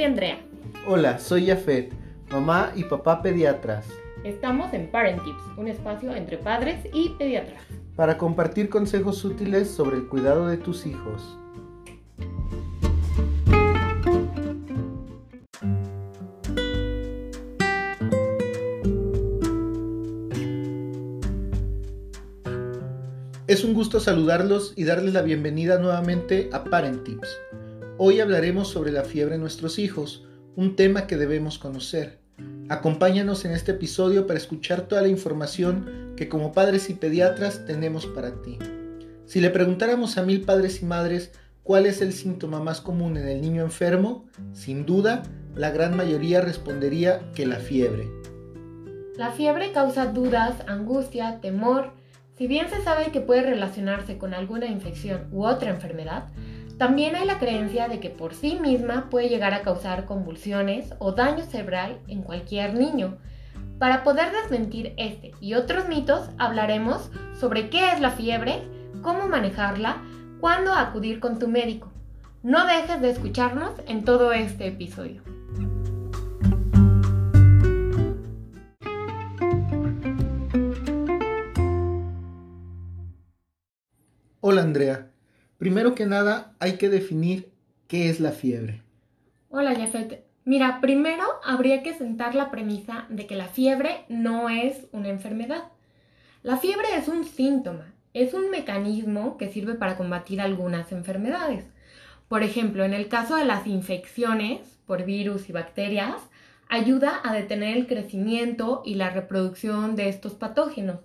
soy Andrea. Hola, soy Jafet, mamá y papá pediatras. Estamos en Parent Tips, un espacio entre padres y pediatras. Para compartir consejos útiles sobre el cuidado de tus hijos. Es un gusto saludarlos y darles la bienvenida nuevamente a Parent Tips. Hoy hablaremos sobre la fiebre en nuestros hijos, un tema que debemos conocer. Acompáñanos en este episodio para escuchar toda la información que como padres y pediatras tenemos para ti. Si le preguntáramos a mil padres y madres cuál es el síntoma más común en el niño enfermo, sin duda, la gran mayoría respondería que la fiebre. La fiebre causa dudas, angustia, temor, si bien se sabe que puede relacionarse con alguna infección u otra enfermedad, también hay la creencia de que por sí misma puede llegar a causar convulsiones o daño cerebral en cualquier niño. Para poder desmentir este y otros mitos, hablaremos sobre qué es la fiebre, cómo manejarla, cuándo acudir con tu médico. No dejes de escucharnos en todo este episodio. Hola Andrea. Primero que nada hay que definir qué es la fiebre. Hola Jafet. Mira, primero habría que sentar la premisa de que la fiebre no es una enfermedad. La fiebre es un síntoma, es un mecanismo que sirve para combatir algunas enfermedades. Por ejemplo, en el caso de las infecciones por virus y bacterias, ayuda a detener el crecimiento y la reproducción de estos patógenos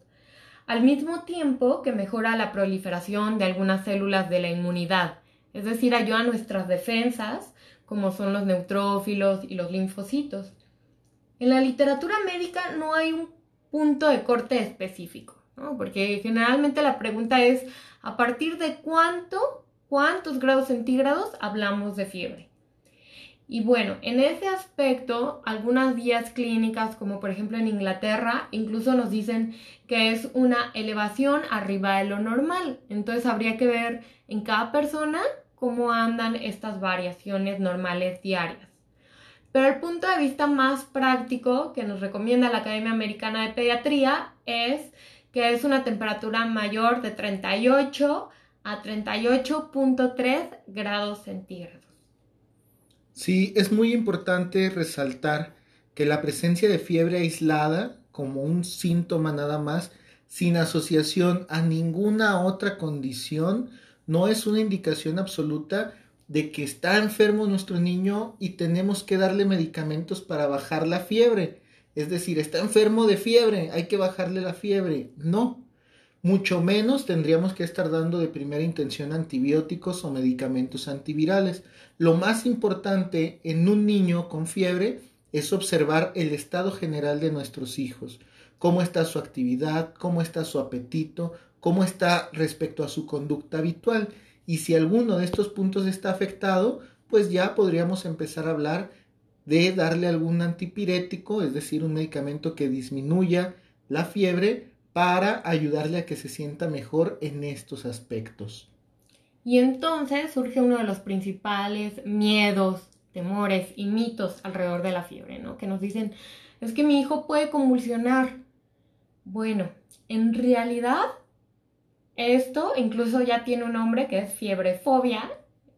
al mismo tiempo que mejora la proliferación de algunas células de la inmunidad, es decir, ayuda a nuestras defensas, como son los neutrófilos y los linfocitos. En la literatura médica no hay un punto de corte específico, porque generalmente la pregunta es a partir de cuánto, cuántos grados centígrados hablamos de fiebre. Y bueno, en ese aspecto, algunas guías clínicas, como por ejemplo en Inglaterra, incluso nos dicen que es una elevación arriba de lo normal. Entonces habría que ver en cada persona cómo andan estas variaciones normales diarias. Pero el punto de vista más práctico que nos recomienda la Academia Americana de Pediatría es que es una temperatura mayor de 38 a 38.3 grados centígrados. Sí, es muy importante resaltar que la presencia de fiebre aislada como un síntoma nada más, sin asociación a ninguna otra condición, no es una indicación absoluta de que está enfermo nuestro niño y tenemos que darle medicamentos para bajar la fiebre. Es decir, está enfermo de fiebre, hay que bajarle la fiebre. No, mucho menos tendríamos que estar dando de primera intención antibióticos o medicamentos antivirales. Lo más importante en un niño con fiebre es observar el estado general de nuestros hijos, cómo está su actividad, cómo está su apetito, cómo está respecto a su conducta habitual. Y si alguno de estos puntos está afectado, pues ya podríamos empezar a hablar de darle algún antipirético, es decir, un medicamento que disminuya la fiebre para ayudarle a que se sienta mejor en estos aspectos. Y entonces surge uno de los principales miedos, temores y mitos alrededor de la fiebre, ¿no? Que nos dicen, es que mi hijo puede convulsionar. Bueno, en realidad esto incluso ya tiene un nombre que es fiebrefobia,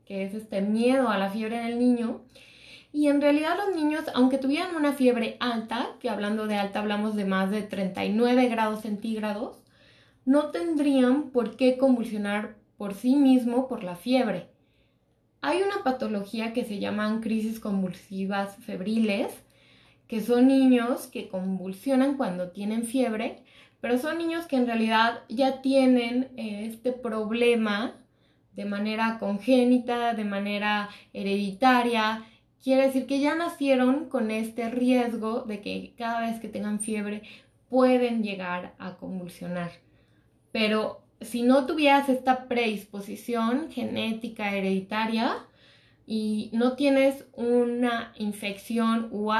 que es este miedo a la fiebre del niño. Y en realidad los niños, aunque tuvieran una fiebre alta, que hablando de alta hablamos de más de 39 grados centígrados, no tendrían por qué convulsionar por sí mismo por la fiebre. Hay una patología que se llaman crisis convulsivas febriles, que son niños que convulsionan cuando tienen fiebre, pero son niños que en realidad ya tienen eh, este problema de manera congénita, de manera hereditaria, Quiere decir que ya nacieron con este riesgo de que cada vez que tengan fiebre pueden llegar a convulsionar. Pero si no tuvieras esta predisposición genética hereditaria y no tienes una infección o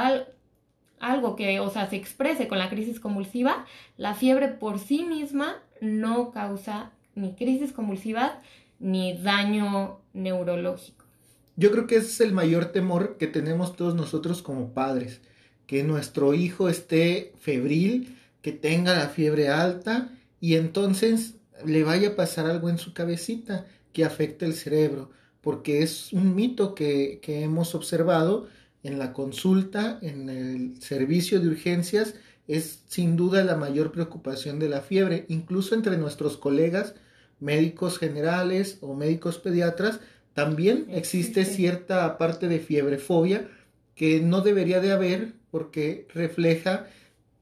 algo que, o sea, se exprese con la crisis convulsiva, la fiebre por sí misma no causa ni crisis convulsiva ni daño neurológico. Yo creo que es el mayor temor que tenemos todos nosotros como padres, que nuestro hijo esté febril, que tenga la fiebre alta y entonces le vaya a pasar algo en su cabecita que afecte el cerebro, porque es un mito que, que hemos observado en la consulta, en el servicio de urgencias, es sin duda la mayor preocupación de la fiebre, incluso entre nuestros colegas médicos generales o médicos pediatras, también existe cierta parte de fiebrefobia que no debería de haber porque refleja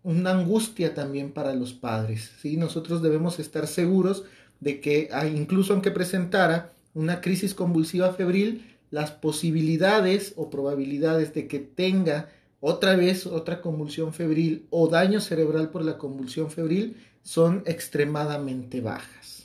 una angustia también para los padres. ¿sí? Nosotros debemos estar seguros de que ah, incluso aunque presentara una crisis convulsiva febril, las posibilidades o probabilidades de que tenga otra vez otra convulsión febril o daño cerebral por la convulsión febril son extremadamente bajas.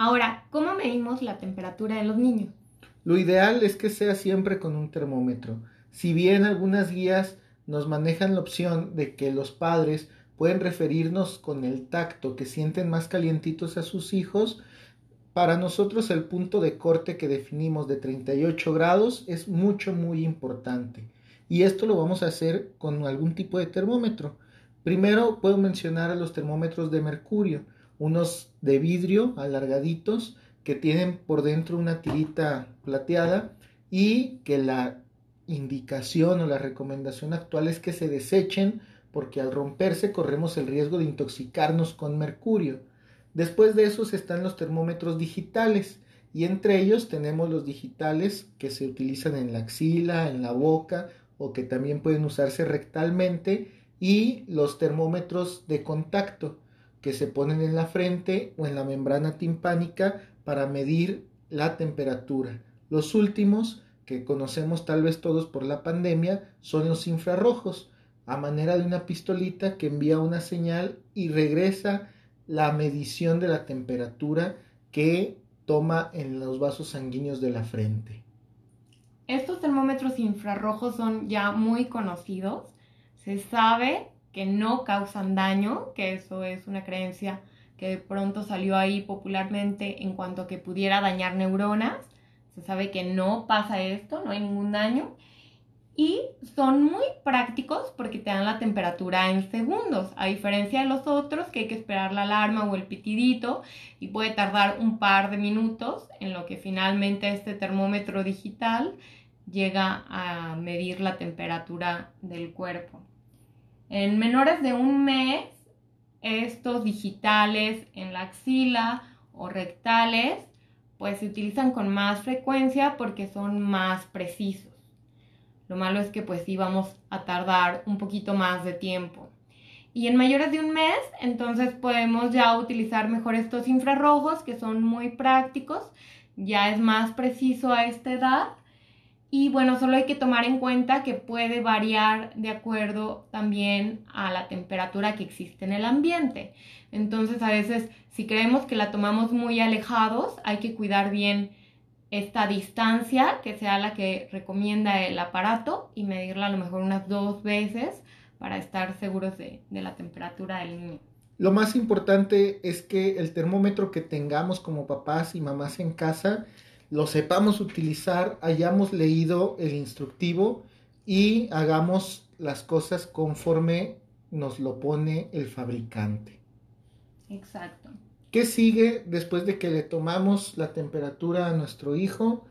Ahora, ¿cómo medimos la temperatura de los niños? Lo ideal es que sea siempre con un termómetro. Si bien algunas guías nos manejan la opción de que los padres pueden referirnos con el tacto que sienten más calientitos a sus hijos, para nosotros el punto de corte que definimos de 38 grados es mucho muy importante. Y esto lo vamos a hacer con algún tipo de termómetro. Primero puedo mencionar a los termómetros de mercurio unos de vidrio alargaditos que tienen por dentro una tirita plateada y que la indicación o la recomendación actual es que se desechen porque al romperse corremos el riesgo de intoxicarnos con mercurio. Después de esos están los termómetros digitales y entre ellos tenemos los digitales que se utilizan en la axila, en la boca o que también pueden usarse rectalmente y los termómetros de contacto que se ponen en la frente o en la membrana timpánica para medir la temperatura. Los últimos, que conocemos tal vez todos por la pandemia, son los infrarrojos, a manera de una pistolita que envía una señal y regresa la medición de la temperatura que toma en los vasos sanguíneos de la frente. Estos termómetros infrarrojos son ya muy conocidos. Se sabe que no causan daño, que eso es una creencia que de pronto salió ahí popularmente en cuanto a que pudiera dañar neuronas. Se sabe que no pasa esto, no hay ningún daño. Y son muy prácticos porque te dan la temperatura en segundos, a diferencia de los otros que hay que esperar la alarma o el pitidito y puede tardar un par de minutos en lo que finalmente este termómetro digital llega a medir la temperatura del cuerpo. En menores de un mes, estos digitales en la axila o rectales, pues se utilizan con más frecuencia porque son más precisos. Lo malo es que pues sí a tardar un poquito más de tiempo. Y en mayores de un mes, entonces podemos ya utilizar mejor estos infrarrojos que son muy prácticos. Ya es más preciso a esta edad y bueno, solo hay que tomar en cuenta que puede variar de acuerdo también a la temperatura que existe en el ambiente. Entonces, a veces, si creemos que la tomamos muy alejados, hay que cuidar bien esta distancia, que sea la que recomienda el aparato, y medirla a lo mejor unas dos veces para estar seguros de, de la temperatura del niño. Lo más importante es que el termómetro que tengamos como papás y mamás en casa lo sepamos utilizar, hayamos leído el instructivo y hagamos las cosas conforme nos lo pone el fabricante. Exacto. ¿Qué sigue después de que le tomamos la temperatura a nuestro hijo?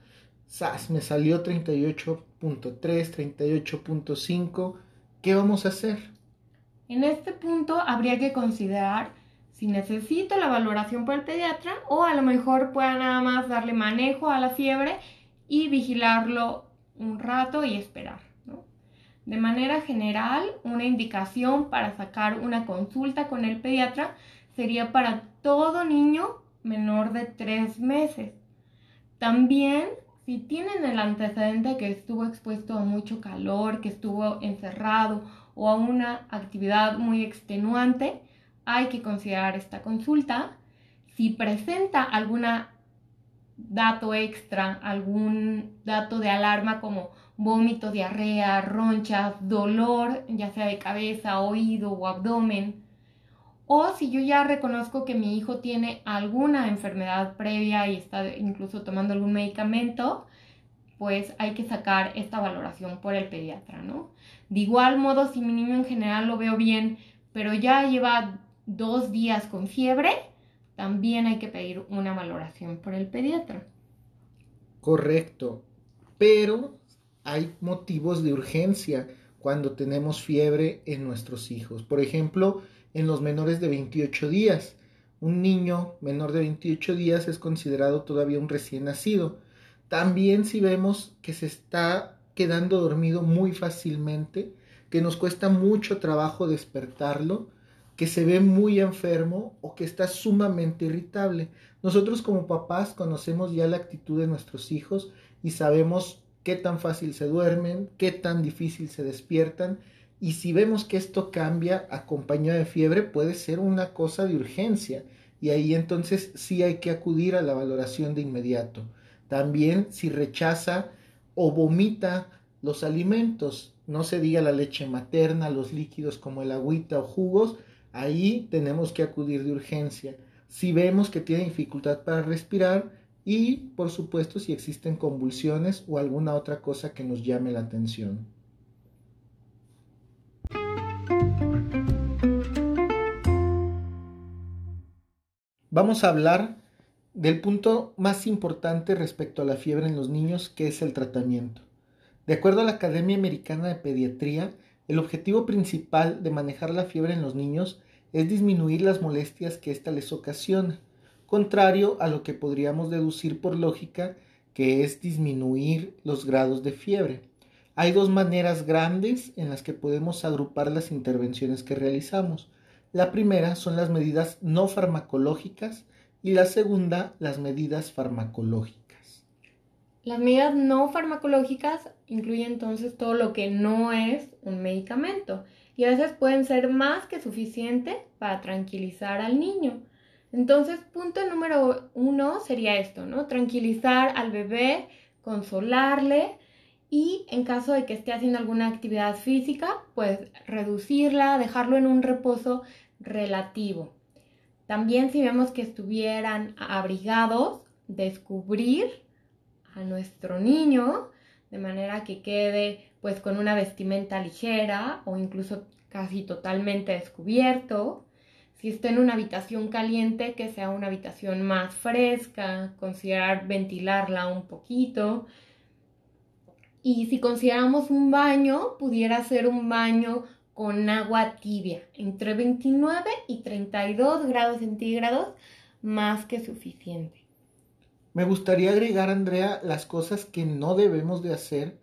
¡Sas! Me salió 38.3, 38.5. ¿Qué vamos a hacer? En este punto habría que considerar si necesito la valoración por el pediatra o a lo mejor pueda nada más darle manejo a la fiebre y vigilarlo un rato y esperar. De manera general, una indicación para sacar una consulta con el pediatra sería para todo niño menor de tres meses. También, si tienen el antecedente que estuvo expuesto a mucho calor, que estuvo encerrado o a una actividad muy extenuante, hay que considerar esta consulta. Si presenta algún dato extra, algún dato de alarma como vómito, diarrea, ronchas, dolor, ya sea de cabeza, oído o abdomen, o si yo ya reconozco que mi hijo tiene alguna enfermedad previa y está incluso tomando algún medicamento, pues hay que sacar esta valoración por el pediatra, ¿no? De igual modo, si mi niño en general lo veo bien, pero ya lleva dos días con fiebre, también hay que pedir una valoración por el pediatra. Correcto, pero hay motivos de urgencia cuando tenemos fiebre en nuestros hijos. Por ejemplo, en los menores de 28 días. Un niño menor de 28 días es considerado todavía un recién nacido. También si vemos que se está quedando dormido muy fácilmente, que nos cuesta mucho trabajo despertarlo, que se ve muy enfermo o que está sumamente irritable. Nosotros como papás conocemos ya la actitud de nuestros hijos y sabemos qué tan fácil se duermen, qué tan difícil se despiertan y si vemos que esto cambia acompañado de fiebre puede ser una cosa de urgencia y ahí entonces sí hay que acudir a la valoración de inmediato. También si rechaza o vomita los alimentos, no se diga la leche materna, los líquidos como el agüita o jugos, ahí tenemos que acudir de urgencia. Si vemos que tiene dificultad para respirar y por supuesto si existen convulsiones o alguna otra cosa que nos llame la atención. Vamos a hablar del punto más importante respecto a la fiebre en los niños, que es el tratamiento. De acuerdo a la Academia Americana de Pediatría, el objetivo principal de manejar la fiebre en los niños es disminuir las molestias que ésta les ocasiona, contrario a lo que podríamos deducir por lógica, que es disminuir los grados de fiebre. Hay dos maneras grandes en las que podemos agrupar las intervenciones que realizamos. La primera son las medidas no farmacológicas, y la segunda, las medidas farmacológicas. Las medidas no farmacológicas incluyen entonces todo lo que no es un medicamento y a veces pueden ser más que suficiente para tranquilizar al niño. Entonces, punto número uno sería esto, ¿no? Tranquilizar al bebé, consolarle y en caso de que esté haciendo alguna actividad física, pues reducirla, dejarlo en un reposo relativo. También si vemos que estuvieran abrigados, descubrir a nuestro niño de manera que quede pues con una vestimenta ligera o incluso casi totalmente descubierto. Si está en una habitación caliente, que sea una habitación más fresca, considerar ventilarla un poquito. Y si consideramos un baño, pudiera ser un baño con agua tibia, entre 29 y 32 grados centígrados, más que suficiente. Me gustaría agregar, Andrea, las cosas que no debemos de hacer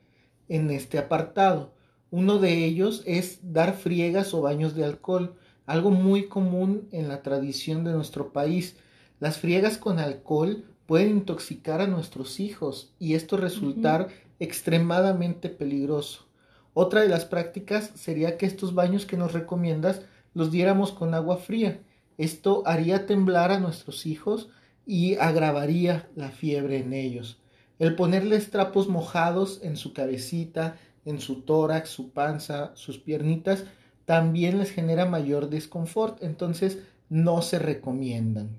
en este apartado. Uno de ellos es dar friegas o baños de alcohol, algo muy común en la tradición de nuestro país. Las friegas con alcohol pueden intoxicar a nuestros hijos y esto resultar extremadamente peligroso. Otra de las prácticas sería que estos baños que nos recomiendas los diéramos con agua fría. Esto haría temblar a nuestros hijos y agravaría la fiebre en ellos. El ponerles trapos mojados en su cabecita, en su tórax, su panza, sus piernitas, también les genera mayor desconfort, entonces no se recomiendan.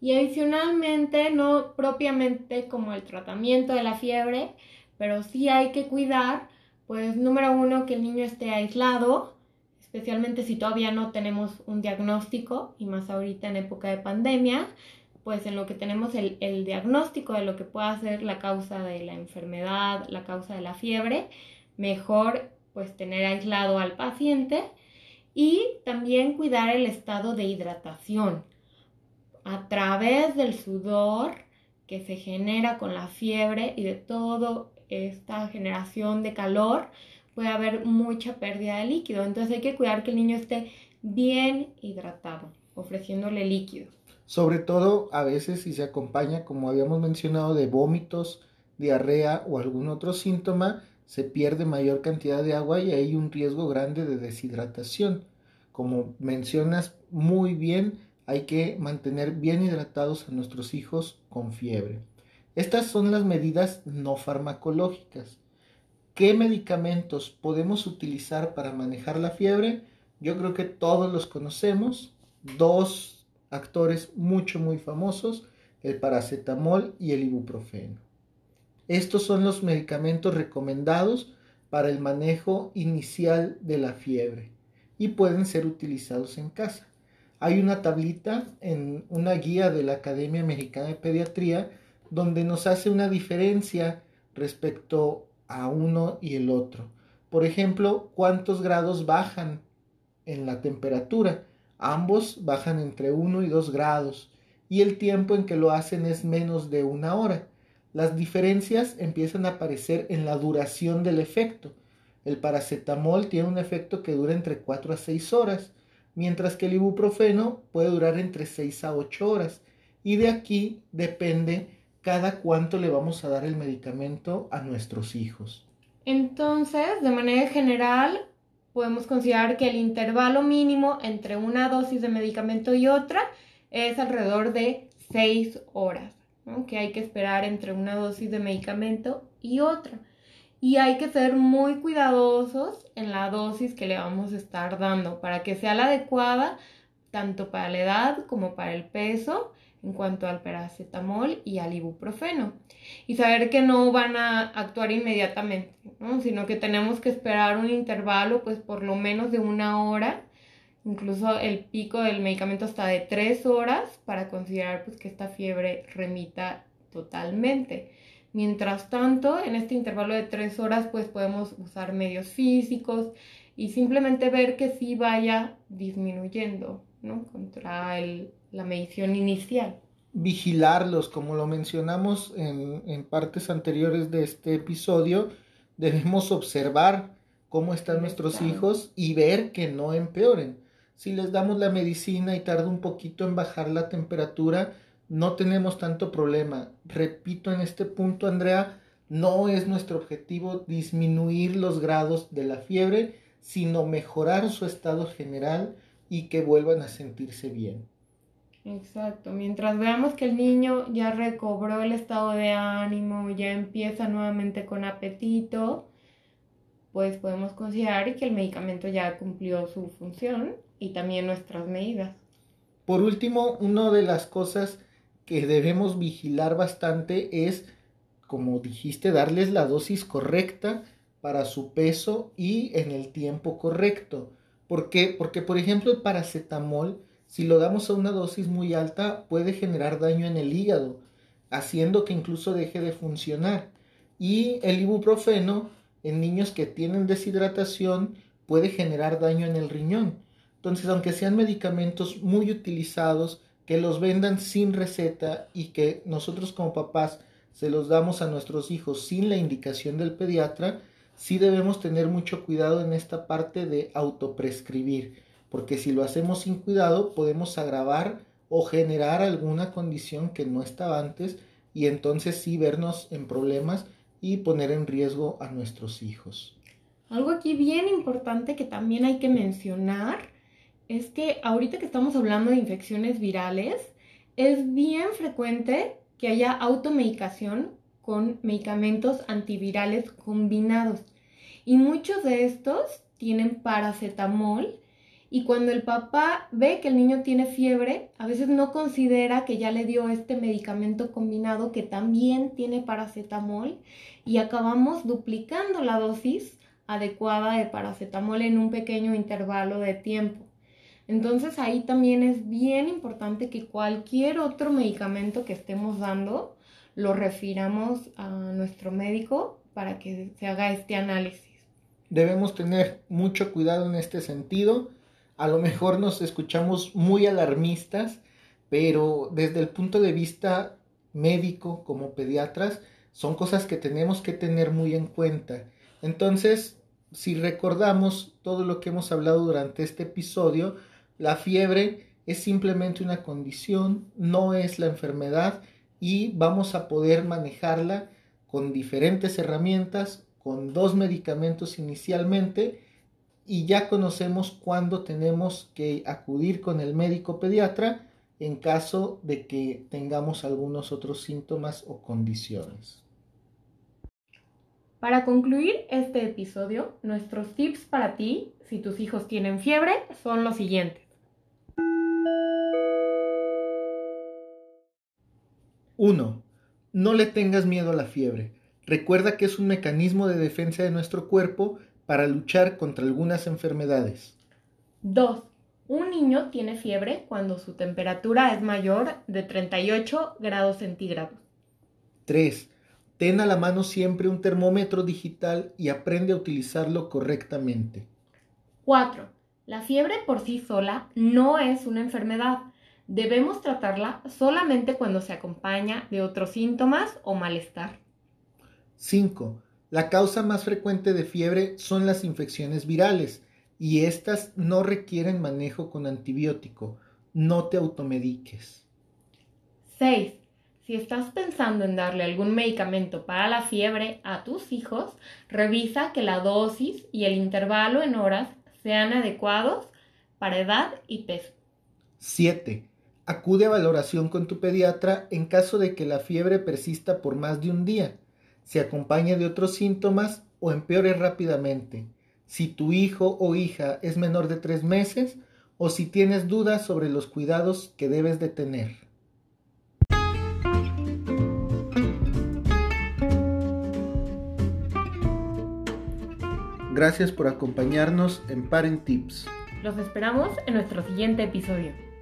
Y adicionalmente, no propiamente como el tratamiento de la fiebre, pero sí hay que cuidar pues número uno, que el niño esté aislado, especialmente si todavía no tenemos un diagnóstico y más ahorita en época de pandemia, pues en lo que tenemos el, el diagnóstico de lo que pueda ser la causa de la enfermedad, la causa de la fiebre, mejor pues tener aislado al paciente y también cuidar el estado de hidratación a través del sudor que se genera con la fiebre y de todo esta generación de calor, puede haber mucha pérdida de líquido. Entonces hay que cuidar que el niño esté bien hidratado, ofreciéndole líquido. Sobre todo a veces si se acompaña, como habíamos mencionado, de vómitos, diarrea o algún otro síntoma, se pierde mayor cantidad de agua y hay un riesgo grande de deshidratación. Como mencionas muy bien, hay que mantener bien hidratados a nuestros hijos con fiebre. Estas son las medidas no farmacológicas. ¿Qué medicamentos podemos utilizar para manejar la fiebre? Yo creo que todos los conocemos. Dos actores mucho, muy famosos, el paracetamol y el ibuprofeno. Estos son los medicamentos recomendados para el manejo inicial de la fiebre y pueden ser utilizados en casa. Hay una tablita en una guía de la Academia Mexicana de Pediatría donde nos hace una diferencia respecto a uno y el otro. Por ejemplo, cuántos grados bajan en la temperatura. Ambos bajan entre 1 y 2 grados y el tiempo en que lo hacen es menos de una hora. Las diferencias empiezan a aparecer en la duración del efecto. El paracetamol tiene un efecto que dura entre 4 a 6 horas, mientras que el ibuprofeno puede durar entre 6 a 8 horas. Y de aquí depende cada cuánto le vamos a dar el medicamento a nuestros hijos. Entonces, de manera general, podemos considerar que el intervalo mínimo entre una dosis de medicamento y otra es alrededor de 6 horas, que hay que esperar entre una dosis de medicamento y otra. Y hay que ser muy cuidadosos en la dosis que le vamos a estar dando para que sea la adecuada tanto para la edad como para el peso en cuanto al paracetamol y al ibuprofeno. Y saber que no van a actuar inmediatamente, sino que tenemos que esperar un intervalo, pues por lo menos de una hora, incluso el pico del medicamento hasta de tres horas, para considerar pues, que esta fiebre remita totalmente. Mientras tanto, en este intervalo de tres horas, pues podemos usar medios físicos y simplemente ver que sí vaya disminuyendo, ¿no? Contra el, la medición inicial. Vigilarlos, como lo mencionamos en, partes anteriores de este episodio, debemos observar cómo están nuestros hijos y ver que no empeoren. Si les damos la medicina y tarda un poquito en bajar la temperatura, no tenemos tanto problema. Repito en este punto, Andrea, no es nuestro objetivo disminuir los grados de la fiebre, sino mejorar su estado general y que vuelvan a sentirse bien. Exacto, mientras veamos que el niño ya recobró el estado de ánimo, ya empieza nuevamente con apetito, pues podemos considerar que el medicamento ya cumplió su función y también nuestras medidas. Por último, una de las cosas que debemos vigilar bastante es, como dijiste, darles la dosis correcta para su peso y en el tiempo correcto. ¿Por qué? Porque, por ejemplo, el paracetamol, si lo damos a una dosis muy alta, puede generar daño en el hígado, haciendo que incluso deje de funcionar. Y el ibuprofeno, en niños que tienen deshidratación, puede generar daño en el riñón. Entonces, aunque sean medicamentos muy utilizados, que los vendan sin receta y que nosotros como papás se los damos a nuestros hijos sin la indicación del pediatra, sí debemos tener mucho cuidado en esta parte de autoprescribir, porque si lo hacemos sin cuidado podemos agravar o generar alguna condición que no estaba antes y entonces sí vernos en problemas y poner en riesgo a nuestros hijos. Algo aquí bien importante que también hay que mencionar es que ahorita que estamos hablando de infecciones virales, es bien frecuente que haya automedicación con medicamentos antivirales combinados. Y muchos de estos tienen paracetamol y cuando el papá ve que el niño tiene fiebre, a veces no considera que ya le dio este medicamento combinado que también tiene paracetamol y acabamos duplicando la dosis adecuada de paracetamol en un pequeño intervalo de tiempo. Entonces ahí también es bien importante que cualquier otro medicamento que estemos dando lo refiramos a nuestro médico para que se haga este análisis. Debemos tener mucho cuidado en este sentido. A lo mejor nos escuchamos muy alarmistas, pero desde el punto de vista médico como pediatras son cosas que tenemos que tener muy en cuenta. Entonces, si recordamos todo lo que hemos hablado durante este episodio, la fiebre es simplemente una condición, no es la enfermedad y vamos a poder manejarla con diferentes herramientas, con dos medicamentos inicialmente y ya conocemos cuándo tenemos que acudir con el médico pediatra en caso de que tengamos algunos otros síntomas o condiciones. Para concluir este episodio, nuestros tips para ti, si tus hijos tienen fiebre, son los siguientes. 1. No le tengas miedo a la fiebre. Recuerda que es un mecanismo de defensa de nuestro cuerpo para luchar contra algunas enfermedades. 2. Un niño tiene fiebre cuando su temperatura es mayor de 38 grados centígrados. 3. Ten a la mano siempre un termómetro digital y aprende a utilizarlo correctamente. 4. La fiebre por sí sola no es una enfermedad. Debemos tratarla solamente cuando se acompaña de otros síntomas o malestar. 5. La causa más frecuente de fiebre son las infecciones virales y estas no requieren manejo con antibiótico. No te automediques. 6. Si estás pensando en darle algún medicamento para la fiebre a tus hijos, revisa que la dosis y el intervalo en horas sean adecuados para edad y peso. 7. Acude a valoración con tu pediatra en caso de que la fiebre persista por más de un día, se acompañe de otros síntomas o empeore rápidamente. Si tu hijo o hija es menor de tres meses o si tienes dudas sobre los cuidados que debes de tener. Gracias por acompañarnos en Parent Tips. Los esperamos en nuestro siguiente episodio.